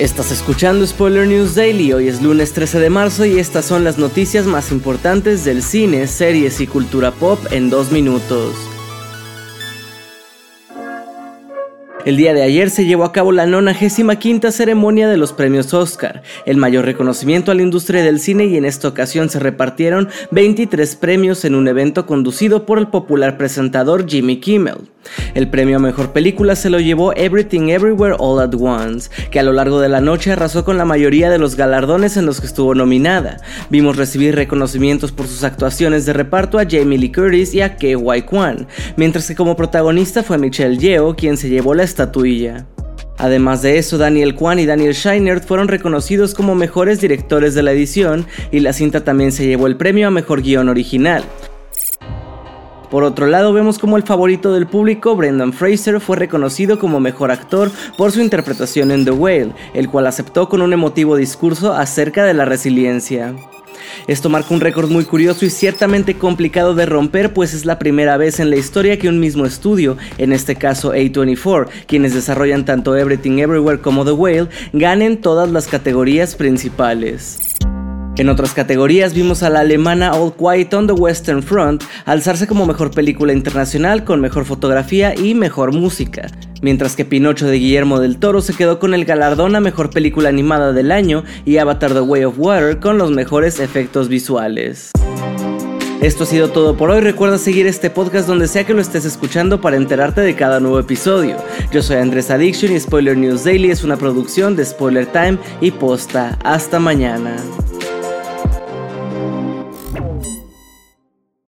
Estás escuchando Spoiler News Daily, hoy es lunes 13 de marzo y estas son las noticias más importantes del cine, series y cultura pop en dos minutos. El día de ayer se llevó a cabo la 95 ceremonia de los premios Oscar, el mayor reconocimiento a la industria del cine y en esta ocasión se repartieron 23 premios en un evento conducido por el popular presentador Jimmy Kimmel. El premio a mejor película se lo llevó Everything Everywhere All at Once, que a lo largo de la noche arrasó con la mayoría de los galardones en los que estuvo nominada. Vimos recibir reconocimientos por sus actuaciones de reparto a Jamie Lee Curtis y a Wai Kwan, mientras que como protagonista fue Michelle Yeoh quien se llevó la estatuilla. Además de eso, Daniel Kwan y Daniel Scheinert fueron reconocidos como mejores directores de la edición y la cinta también se llevó el premio a mejor guion original. Por otro lado, vemos como el favorito del público, Brendan Fraser, fue reconocido como mejor actor por su interpretación en The Whale, el cual aceptó con un emotivo discurso acerca de la resiliencia. Esto marca un récord muy curioso y ciertamente complicado de romper, pues es la primera vez en la historia que un mismo estudio, en este caso A24, quienes desarrollan tanto Everything Everywhere como The Whale, ganen todas las categorías principales. En otras categorías vimos a la alemana All Quiet on the Western Front alzarse como mejor película internacional con mejor fotografía y mejor música, mientras que Pinocho de Guillermo del Toro se quedó con el galardón a mejor película animada del año y Avatar The Way of Water con los mejores efectos visuales. Esto ha sido todo por hoy. Recuerda seguir este podcast donde sea que lo estés escuchando para enterarte de cada nuevo episodio. Yo soy Andrés Addiction y Spoiler News Daily es una producción de Spoiler Time y Posta. Hasta mañana.